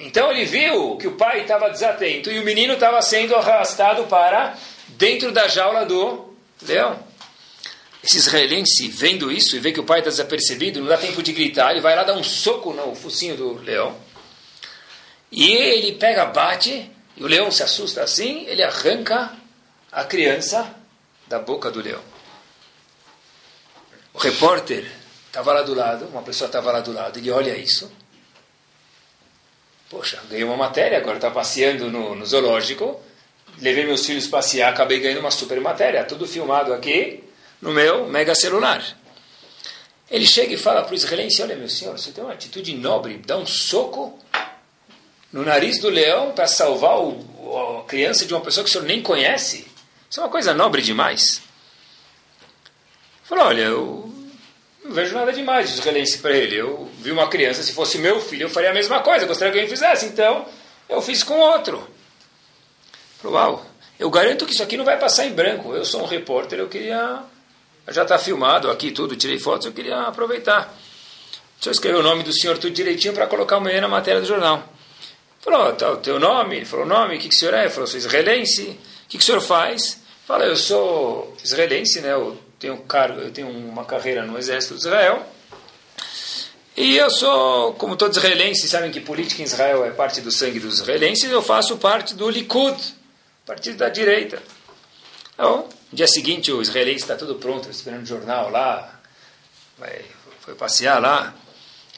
S3: Então ele viu que o pai estava desatento e o menino estava sendo arrastado para dentro da jaula do leão. Esse israelense, vendo isso e vê que o pai está desapercebido, não dá tempo de gritar, ele vai lá dar um soco no focinho do leão. E ele pega, bate, e o leão se assusta assim, ele arranca a criança da boca do leão. O repórter estava lá do lado, uma pessoa estava lá do lado, ele olha isso. Poxa, ganhei uma matéria, agora está passeando no, no zoológico, levei meus filhos passear, acabei ganhando uma super matéria, tudo filmado aqui, no meu mega celular. Ele chega e fala para o israelense: Olha, meu senhor, você tem uma atitude nobre, dá um soco no nariz do leão para salvar o, a criança de uma pessoa que o senhor nem conhece. Isso é uma coisa nobre demais. Falou: Olha, eu não vejo nada demais, o israelense para ele. Eu vi uma criança, se fosse meu filho, eu faria a mesma coisa, gostaria que alguém fizesse, então eu fiz com outro. Falou: Uau, eu garanto que isso aqui não vai passar em branco. Eu sou um repórter, eu queria já está filmado aqui tudo, tirei fotos, eu queria aproveitar. Deixa eu escrever o nome do senhor tudo direitinho para colocar amanhã na matéria do jornal. Falou, tá, o teu nome? Ele falou, nome, o que, que o senhor é? Ele falou, sou israelense. O que, que o senhor faz? Fala, eu sou israelense, né? Eu tenho, cargo, eu tenho uma carreira no exército de Israel. E eu sou, como todos israelenses sabem que política em Israel é parte do sangue dos israelenses, eu faço parte do Likud, partido da direita. Então, no dia seguinte, o israelense está tudo pronto, esperando o jornal lá. Vai, foi passear lá.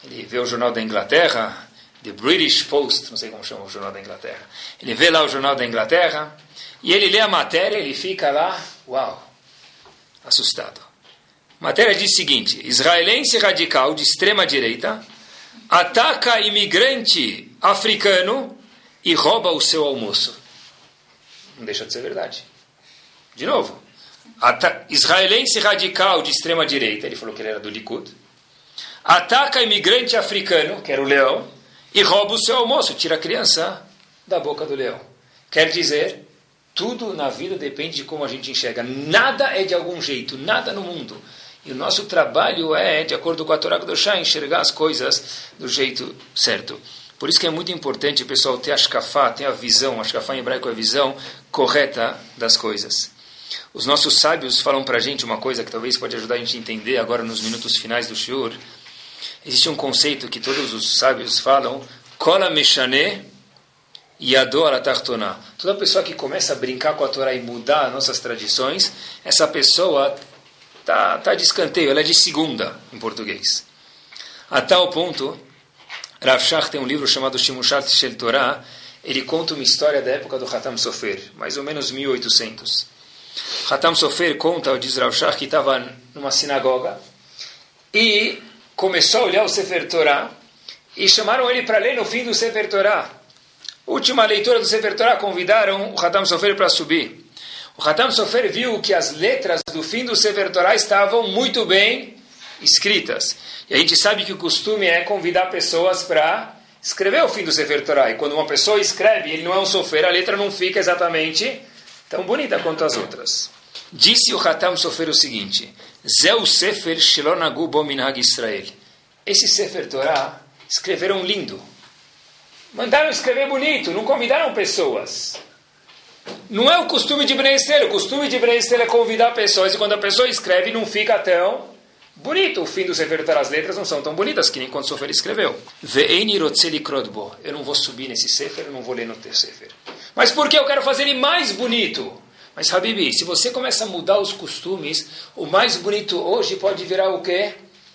S3: Ele vê o jornal da Inglaterra, The British Post, não sei como chama o jornal da Inglaterra. Ele vê lá o jornal da Inglaterra e ele lê a matéria ele fica lá, uau, assustado. A matéria diz o seguinte: israelense radical de extrema direita ataca imigrante africano e rouba o seu almoço. Não deixa de ser verdade. De novo, israelense radical de extrema direita, ele falou que ele era do Likud, ataca imigrante africano, que era o leão, e rouba o seu almoço, tira a criança da boca do leão. Quer dizer, tudo na vida depende de como a gente enxerga. Nada é de algum jeito, nada no mundo. E o nosso trabalho é, de acordo com a Torá Kedoshá, enxergar as coisas do jeito certo. Por isso que é muito importante, pessoal, ter a shkafá, ter a visão, a shkafá em hebraico é a visão correta das coisas. Os nossos sábios falam para a gente uma coisa que talvez pode ajudar a gente a entender agora nos minutos finais do shiur. Existe um conceito que todos os sábios falam, Kola Meshane Yado Alatartona. Toda pessoa que começa a brincar com a Torá e mudar as nossas tradições, essa pessoa está tá de escanteio, ela é de segunda em português. A tal ponto, Rav Shach tem um livro chamado Shimushat Shel Torah, ele conta uma história da época do Hatam Sofer, mais ou menos 1800. Hatam Sofer conta, diz Rav Shach, que estava numa sinagoga e começou a olhar o Sefer Torah e chamaram ele para ler no fim do Sefer Torah. Última leitura do Sefer Torah, convidaram o Hatam Sofer para subir. O Hatam Sofer viu que as letras do fim do Sefer Torah estavam muito bem escritas. E a gente sabe que o costume é convidar pessoas para escrever o fim do Sefer Torah. E quando uma pessoa escreve, ele não é um sofer, a letra não fica exatamente tão bonita quanto as outras. Disse o Hatam Sofer o seguinte: Zeu Sefer Shilonagu Bominhag Israel. Esse Sefer Torah escreveram lindo. Mandaram escrever bonito, não convidaram pessoas. Não é o costume de Bnei O costume de Bnei é convidar pessoas e quando a pessoa escreve não fica tão bonito. O fim do Sefer as letras não são tão bonitas que nem quando o Sofer escreveu. Eu não vou subir nesse Sefer, eu não vou ler no teu Sefer. Mas por que eu quero fazer ele mais bonito? Mas, Habibi, se você começa a mudar os costumes, o mais bonito hoje pode virar o quê?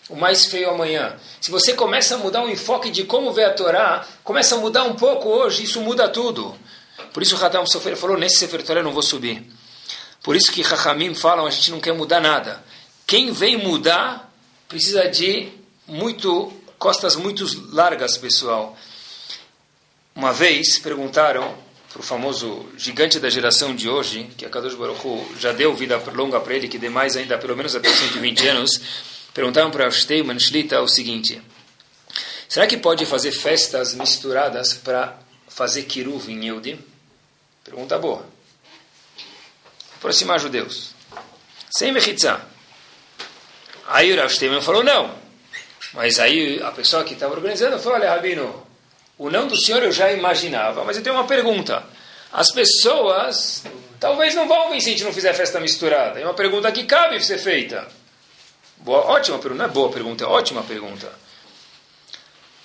S3: O mais feio amanhã. Se você começa a mudar o enfoque de como vê a Torá, começa a mudar um pouco hoje, isso muda tudo. Por isso o Hatam Sofer falou, nesse Sefer Torah eu não vou subir. Por isso que Chachamim falam, a gente não quer mudar nada. Quem vem mudar precisa de muito costas muito largas, pessoal. Uma vez perguntaram para o famoso gigante da geração de hoje, que a Kadosh Baruch Hu já deu vida longa para ele, que dê mais ainda, pelo menos até 120 anos, perguntaram para Steinman Shlita o seguinte, será que pode fazer festas misturadas para fazer kiruv em Yehudi? Pergunta boa. Aproximar judeus. Sem mechitzah. Aí o Rav Steinman falou, não. Mas aí a pessoa que estava organizando falou, olha, Rabino, o não do senhor eu já imaginava, mas eu tenho uma pergunta. As pessoas talvez não vão vir se a gente não fizer festa misturada. É uma pergunta que cabe ser feita. Boa, ótima pergunta, não é boa pergunta, é ótima pergunta.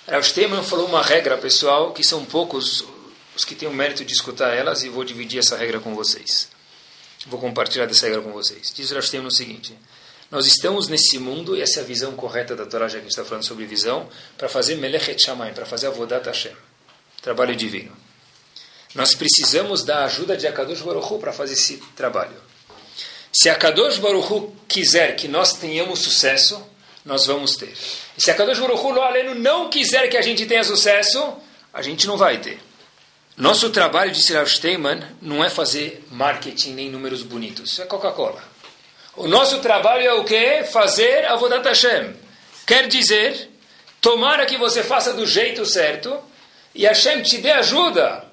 S3: Rav Steinman falou uma regra, pessoal, que são poucos os que têm o mérito de escutar elas e vou dividir essa regra com vocês. Vou compartilhar dessa regra com vocês. Diz Rav Steinman o seguinte... Nós estamos nesse mundo, e essa é a visão correta da Torá, já que a gente está falando sobre visão, para fazer Melechet Shamayim, para fazer Avodat Hashem, trabalho divino. Nós precisamos da ajuda de Akadosh Baruch para fazer esse trabalho. Se Akadosh Baruch Hu quiser que nós tenhamos sucesso, nós vamos ter. E se Akadosh Baruch Hu não quiser que a gente tenha sucesso, a gente não vai ter. Nosso trabalho, de Rav Steinman, não é fazer marketing nem números bonitos. Isso é Coca-Cola. O nosso trabalho é o que? Fazer a Vodat Hashem. Quer dizer, tomara que você faça do jeito certo e Hashem te dê ajuda.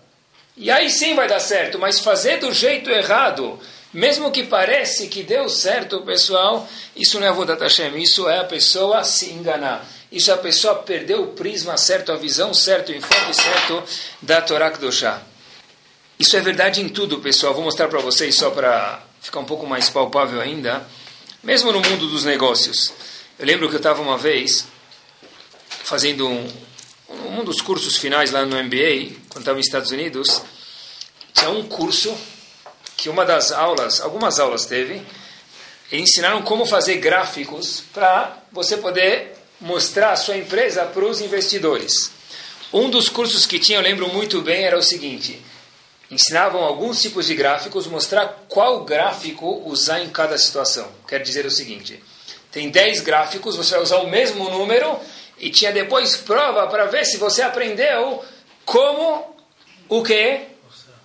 S3: E aí sim vai dar certo, mas fazer do jeito errado, mesmo que parece que deu certo, pessoal, isso não é Vodat Hashem, isso é a pessoa se enganar. Isso é a pessoa perder o prisma certo, a visão certa, o enfoque certo da Torá Kedoshá. Isso é verdade em tudo, pessoal. Vou mostrar para vocês só para ficar um pouco mais palpável ainda, mesmo no mundo dos negócios. Eu lembro que eu estava uma vez fazendo um, um dos cursos finais lá no MBA, quando estava nos Estados Unidos, tinha um curso que uma das aulas, algumas aulas teve, ensinaram como fazer gráficos para você poder mostrar a sua empresa para os investidores. Um dos cursos que tinha, eu lembro muito bem, era o seguinte: ensinavam alguns tipos de gráficos, mostrar qual gráfico usar em cada situação. Quer dizer o seguinte: tem 10 gráficos, você vai usar o mesmo número e tinha depois prova para ver se você aprendeu como o que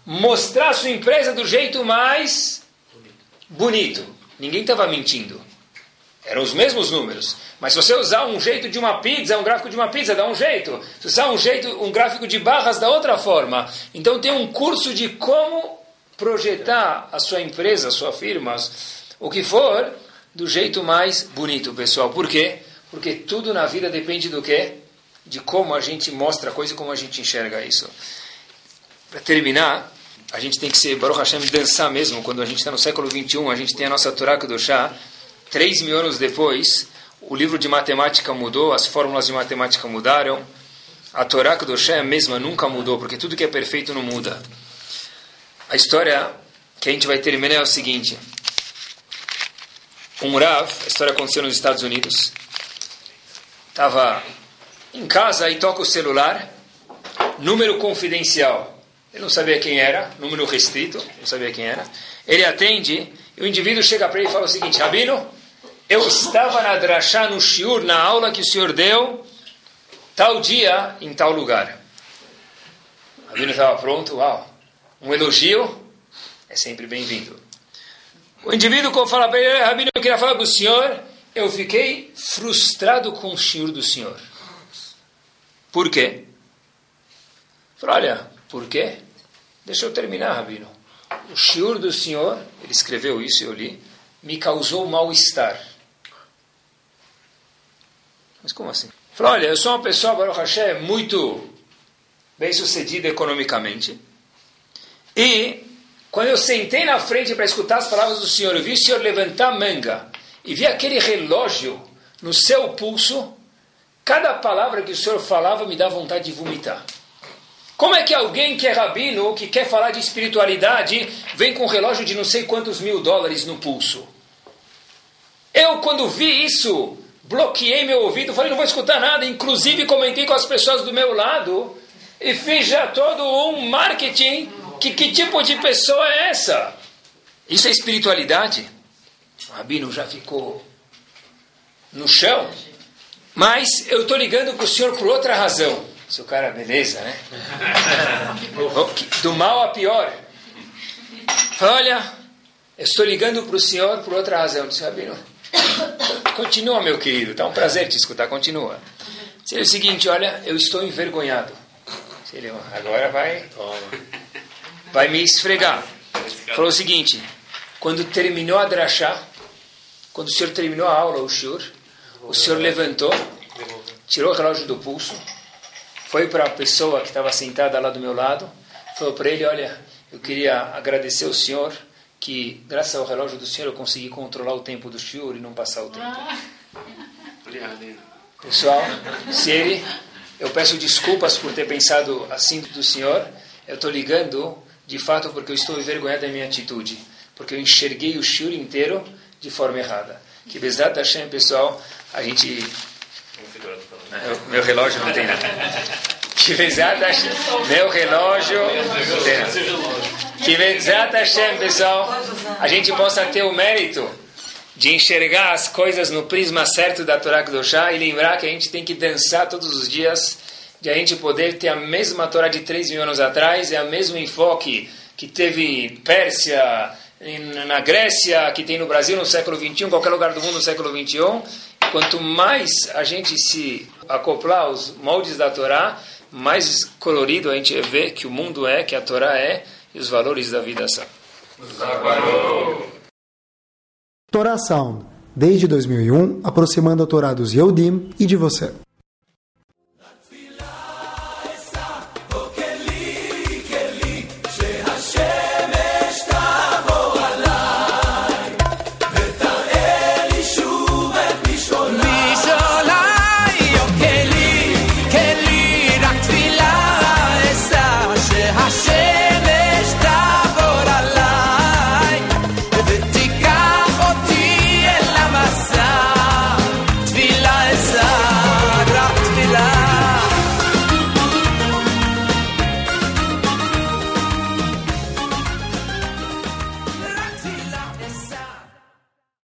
S3: mostrar sua empresa do jeito mais bonito. Ninguém estava mentindo. Eram os mesmos números. Mas se você usar um jeito de uma pizza, um gráfico de uma pizza, dá um jeito. Se usar um jeito, um gráfico de barras, dá outra forma. Então tem um curso de como projetar a sua empresa, a sua firma, o que for, do jeito mais bonito, pessoal. Por quê? Porque tudo na vida depende do quê? De como a gente mostra a coisa e como a gente enxerga isso. Para terminar, a gente tem que ser Baruch Hashem dançar mesmo. Quando a gente está no século 21, a gente tem a nossa Torá Kedoshá. Três mil anos depois, o livro de matemática mudou, as fórmulas de matemática mudaram. A Torá Kedoshá é a mesma, nunca mudou, porque tudo que é perfeito não muda. A história que a gente vai terminar é o seguinte. Um Rav, a história aconteceu nos Estados Unidos, estava em casa e toca o celular, número confidencial. Ele não sabia quem era, número restrito, não sabia quem era. Ele atende e o indivíduo chega para ele e fala o seguinte: Rabino, eu estava na drachá, no shiur, na aula que o senhor deu, tal dia, em tal lugar. Rabino estava pronto, uau. Um elogio é sempre bem-vindo. O indivíduo fala para ele, Rabino, eu queria falar para o senhor, eu fiquei frustrado com o shiur do senhor. Por quê? Falei, olha, por quê? Deixa eu terminar, Rabino. O shiur do senhor, ele escreveu isso e eu li, me causou mal-estar. Mas como assim? Falei, olha, eu sou uma pessoa, Baruch Hashem, muito bem sucedida economicamente. E quando eu sentei na frente para escutar as palavras do Senhor, eu vi o Senhor levantar a manga e vi aquele relógio no seu pulso. Cada palavra que o Senhor falava me dá vontade de vomitar. Como é que alguém que é rabino, que quer falar de espiritualidade, vem com um relógio de não sei quantos mil dólares no pulso? Eu, quando vi isso, bloqueei meu ouvido, falei, não vou escutar nada. Inclusive, comentei com as pessoas do meu lado e fiz já todo um marketing. Que, que tipo de pessoa é essa? Isso é espiritualidade? O rabino já ficou no chão. Mas eu estou ligando para o senhor por outra razão. Seu cara, beleza, né? Do mal a pior. Olha, eu estou ligando para o senhor por outra razão. Disse, Rabino, Continua, meu querido. Tá um prazer te escutar. Continua. Seria o seguinte, olha, eu estou envergonhado. Seria, agora vai, vai me esfregar. Falou o seguinte, quando terminou a drachá, quando o senhor terminou a aula, o senhor, o senhor levantou, tirou o relógio do pulso, foi para a pessoa que estava sentada lá do meu lado, falou para ele, olha, eu queria agradecer o senhor que, graças ao relógio do Senhor, eu consegui controlar o tempo do Shiur e não passar o tempo. Ah. Pessoal, se ele, eu peço desculpas por ter pensado assim do Senhor, eu estou ligando de fato porque eu estou envergonhado da minha atitude, porque eu enxerguei o Shiur inteiro de forma errada. Que Bezat Hashem, pessoal, a gente. Meu, meu relógio não tem nada. Que Bezat Hashem, meu relógio não tem nada. Que Bezat Hashem, pessoal, a gente possa ter o mérito de enxergar as coisas no prisma certo da Torá Kedoshá e lembrar que a gente tem que dançar todos os dias, de a gente poder ter a mesma Torá de 3 mil anos atrás, é o mesmo enfoque que teve Pérsia, na Grécia, que tem no Brasil no século XXI, qualquer lugar do mundo no século XXI. Quanto mais a gente se acoplar aos moldes da Torá, mais colorido a gente vê que o mundo é, que a Torá é, e os valores da vida são.
S2: Torá Sound, desde 2001, aproximando a Torá dos Yehudim e de você.